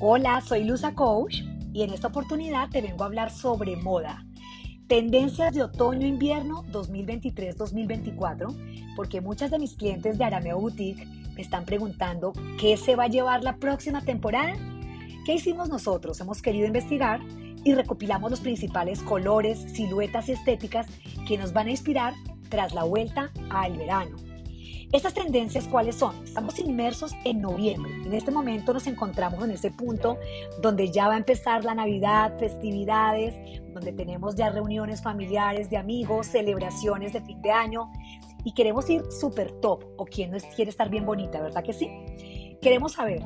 Hola, soy Luza Coach y en esta oportunidad te vengo a hablar sobre moda. Tendencias de otoño-invierno 2023-2024, porque muchas de mis clientes de Arameo Boutique me están preguntando qué se va a llevar la próxima temporada. ¿Qué hicimos nosotros? Hemos querido investigar y recopilamos los principales colores, siluetas y estéticas que nos van a inspirar tras la vuelta al verano. Estas tendencias, ¿cuáles son? Estamos inmersos en noviembre. En este momento nos encontramos en ese punto donde ya va a empezar la Navidad, festividades, donde tenemos ya reuniones familiares de amigos, celebraciones de fin de año y queremos ir súper top. O quien no quiere estar bien bonita, ¿verdad que sí? Queremos saber.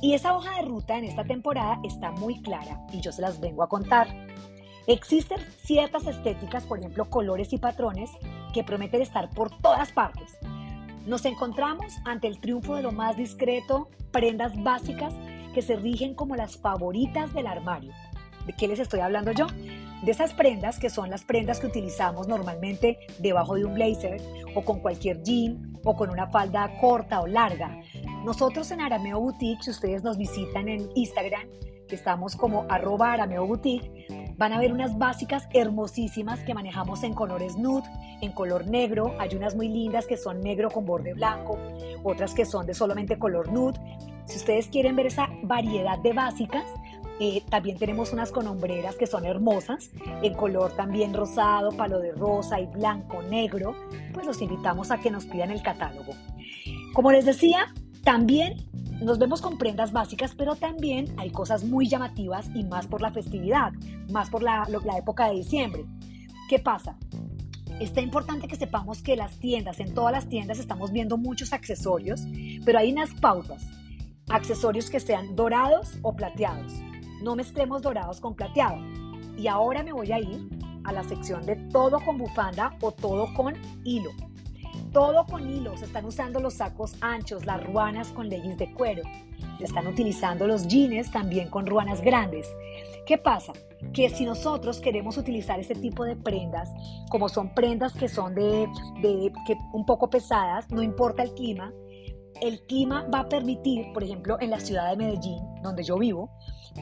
Y esa hoja de ruta en esta temporada está muy clara y yo se las vengo a contar. Existen ciertas estéticas, por ejemplo, colores y patrones que prometen estar por todas partes nos encontramos ante el triunfo de lo más discreto, prendas básicas que se rigen como las favoritas del armario. ¿De qué les estoy hablando yo? De esas prendas que son las prendas que utilizamos normalmente debajo de un blazer o con cualquier jean o con una falda corta o larga. Nosotros en Arameo Boutique, si ustedes nos visitan en Instagram, estamos como arroba Arameo Boutique, Van a ver unas básicas hermosísimas que manejamos en colores nude, en color negro. Hay unas muy lindas que son negro con borde blanco, otras que son de solamente color nude. Si ustedes quieren ver esa variedad de básicas, eh, también tenemos unas con hombreras que son hermosas, en color también rosado, palo de rosa y blanco, negro. Pues los invitamos a que nos pidan el catálogo. Como les decía, también nos vemos con prendas básicas, pero también hay cosas muy llamativas y más por la festividad, más por la, época de diciembre. ¿Qué pasa? Está importante que sepamos que las tiendas, en todas las tiendas estamos viendo muchos accesorios, pero hay unas pautas. Accesorios que sean dorados o plateados. No mezclemos dorados con plateado. Y ahora me voy a ir a la sección de todo con bufanda o todo con hilo. Todo con hilos. Están usando los sacos anchos, las ruanas con leggings de cuero. Están utilizando los jeans también con ruanas grandes. ¿Qué pasa? Que si nosotros queremos utilizar este tipo de prendas, como son prendas que son de, de que un poco pesadas, no importa el clima, el clima va a permitir, por ejemplo, en la ciudad de Medellín, donde yo vivo,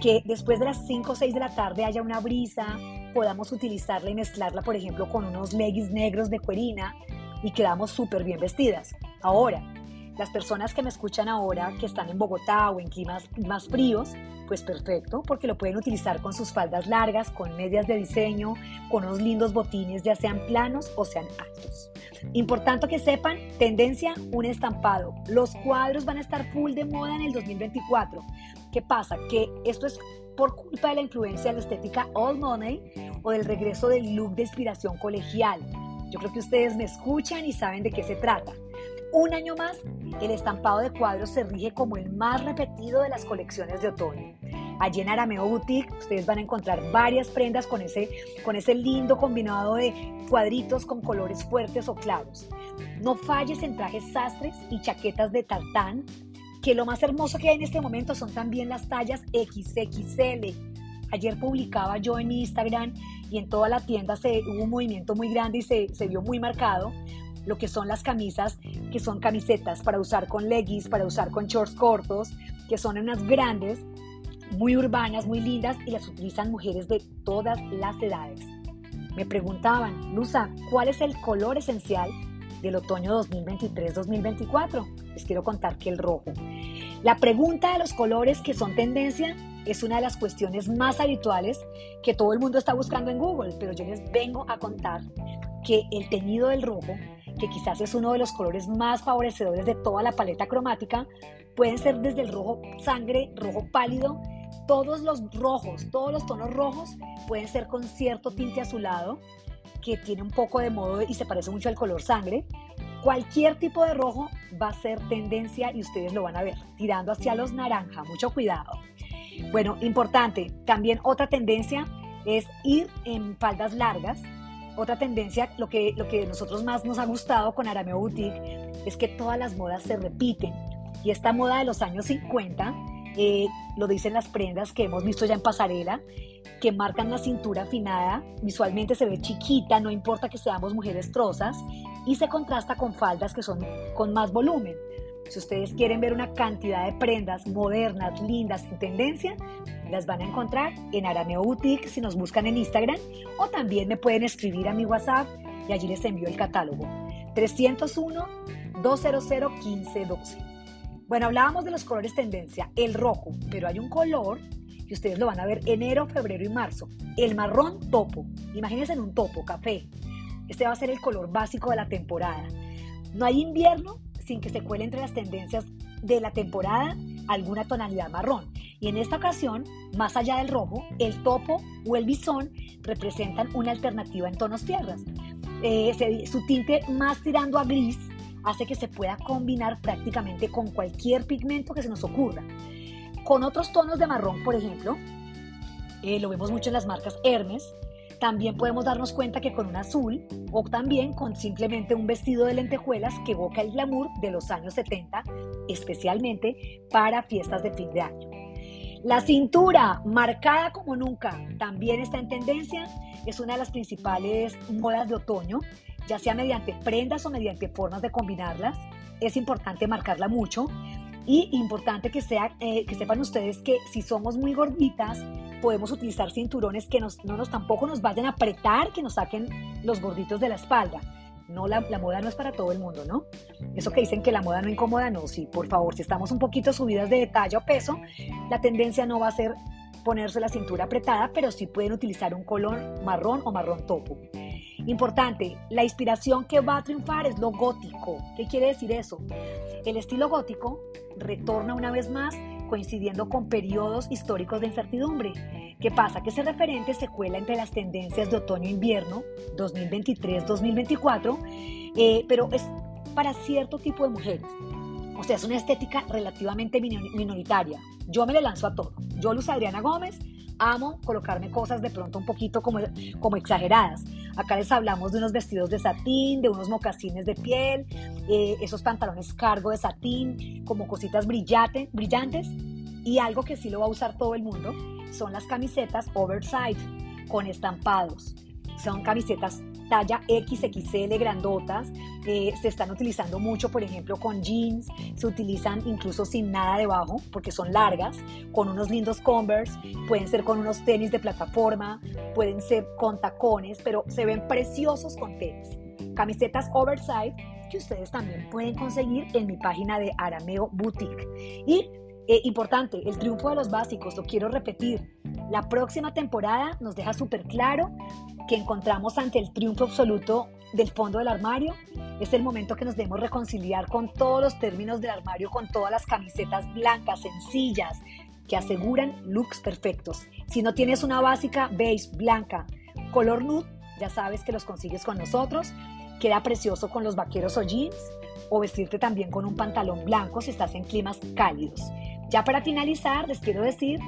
que después de las 5 o 6 de la tarde haya una brisa, podamos utilizarla y mezclarla, por ejemplo, con unos leggings negros de cuerina y quedamos súper bien vestidas. Ahora, las personas que me escuchan ahora, que están en Bogotá o en climas más fríos, pues perfecto, porque lo pueden utilizar con sus faldas largas, con medias de diseño, con unos lindos botines, ya sean planos o sean altos. Importante que sepan, tendencia, un estampado. Los cuadros van a estar full de moda en el 2024. ¿Qué pasa? Que esto es por culpa de la influencia de la estética all money o del regreso del look de inspiración colegial yo creo que ustedes me escuchan y saben de qué se trata. Un año más, el estampado de cuadros se rige como el más repetido de las colecciones de otoño. Allí en Arameo Boutique ustedes van a encontrar varias prendas con ese, con ese lindo combinado de cuadritos con colores fuertes o claros. No falles en trajes sastres y chaquetas de tartán, que lo más hermoso que hay en este momento son también las tallas XXL. Ayer publicaba yo en mi Instagram y en toda la tienda se, hubo un movimiento muy grande y se, se vio muy marcado lo que son las camisas, que son camisetas para usar con leggings, para usar con shorts cortos, que son unas grandes, muy urbanas, muy lindas y las utilizan mujeres de todas las edades. Me preguntaban, Luza, ¿cuál es el color esencial del otoño 2023-2024? Les quiero contar que el rojo. La pregunta de los colores que son tendencia es una de las cuestiones más habituales que todo el mundo está buscando en Google, pero yo les vengo a contar que el teñido del rojo, que quizás es uno de los colores más favorecedores de toda la paleta cromática, pueden ser desde el rojo sangre, rojo pálido, todos los rojos, todos los tonos rojos pueden ser con cierto tinte azulado, que tiene un poco de modo y se parece mucho al color sangre, Cualquier tipo de rojo va a ser tendencia y ustedes lo van a ver, tirando hacia los naranja, mucho cuidado. Bueno, importante, también otra tendencia es ir en faldas largas. Otra tendencia, lo que, lo que nosotros más nos ha gustado con Arameo Boutique, es que todas las modas se repiten. Y esta moda de los años 50, eh, lo dicen las prendas que hemos visto ya en pasarela, que marcan la cintura afinada, visualmente se ve chiquita, no importa que seamos mujeres trozas, y se contrasta con faldas que son con más volumen. Si ustedes quieren ver una cantidad de prendas modernas, lindas, en tendencia, las van a encontrar en Arameo Boutique si nos buscan en Instagram o también me pueden escribir a mi WhatsApp y allí les envío el catálogo. 301-200-1512. Bueno, hablábamos de los colores tendencia, el rojo, pero hay un color que ustedes lo van a ver enero, febrero y marzo. El marrón topo. Imagínense en un topo, café. Este va a ser el color básico de la temporada. No hay invierno sin que se cuele entre las tendencias de la temporada alguna tonalidad marrón. Y en esta ocasión, más allá del rojo, el topo o el bisón representan una alternativa en tonos tierras. Eh, su tinte más tirando a gris hace que se pueda combinar prácticamente con cualquier pigmento que se nos ocurra. Con otros tonos de marrón, por ejemplo, eh, lo vemos mucho en las marcas Hermes, también podemos darnos cuenta que con un azul o también con simplemente un vestido de lentejuelas que evoca el glamour de los años 70, especialmente para fiestas de fin de año. La cintura, marcada como nunca, también está en tendencia, es una de las principales modas de otoño, ya sea mediante prendas o mediante formas de combinarlas. Es importante marcarla mucho y importante que, sea, eh, que sepan ustedes que si somos muy gorditas, podemos utilizar cinturones que nos, no nos tampoco nos vayan a apretar, que nos saquen los gorditos de la espalda. No, la, la, moda no es para todo el mundo, ¿no? Eso que dicen que la moda no incomoda, no, sí, por favor, si estamos un poquito subidas de talla o peso, la tendencia no va a ser ponerse la cintura apretada, pero sí pueden utilizar un color marrón o marrón topo. Importante, la inspiración que va a triunfar es lo gótico. ¿Qué quiere decir eso? El estilo gótico retorna una vez más coincidiendo con periodos históricos de incertidumbre. ¿Qué pasa? Que ese referente se cuela entre las tendencias de otoño-invierno 2023-2024, eh, pero es para cierto tipo de mujeres. O sea, es una estética relativamente minoritaria. Yo me le lanzo a todo. Yo, Luz Adriana Gómez, amo colocarme cosas de pronto un poquito como, como exageradas. Acá les hablamos de unos vestidos de satín, de unos mocasines de piel, eh, esos pantalones cargo de satín, como cositas brillante, brillantes. Y algo que sí lo va a usar todo el mundo son las camisetas oversize con estampados. Son camisetas talla XXL grandotas, eh, se están utilizando mucho, por ejemplo, con jeans, se utilizan incluso sin nada debajo porque son largas, con unos lindos Converse, pueden ser con unos tenis de plataforma, pueden ser con tacones, pero se ven preciosos con tenis. Camisetas oversize que ustedes también pueden conseguir en mi página de Arameo Boutique. Y eh, importante, el triunfo de los básicos, lo quiero repetir. La próxima temporada nos deja súper claro que encontramos ante el triunfo absoluto del fondo del armario. Es el momento que nos debemos reconciliar con todos los términos del armario, con todas las camisetas blancas, sencillas, que aseguran looks perfectos. Si no tienes una básica beige, blanca, color nude, ya sabes que los consigues con nosotros. Queda precioso con los vaqueros o jeans o vestirte también con un pantalón blanco si estás en climas cálidos. Ya para finalizar, les quiero decir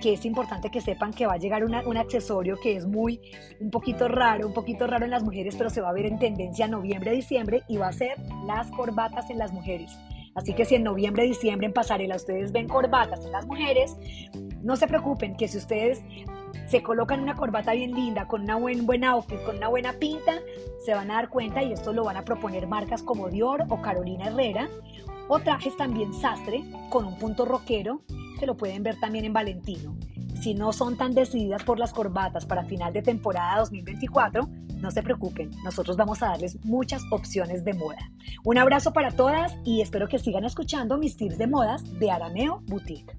que es importante que sepan que va a llegar un accesorio que es muy, un poquito raro, un poquito raro en las mujeres, pero se va a ver en tendencia noviembre-diciembre y va a ser las corbatas en las mujeres. Así que si en noviembre, diciembre en pasarela ustedes ven corbatas en las mujeres, no se preocupen que si ustedes se colocan una corbata bien linda, con una buen, buen outfit, con una buena pinta, se van a dar cuenta y esto lo van a proponer marcas como Dior o Carolina Herrera, o trajes también sastre con un punto rockero que lo pueden ver también en Valentino. Si no son tan decididas por las corbatas para final de temporada 2024, no se preocupen, nosotros vamos a darles muchas opciones de moda. Un abrazo para todas y espero que sigan escuchando mis tips de modas de Arameo Boutique.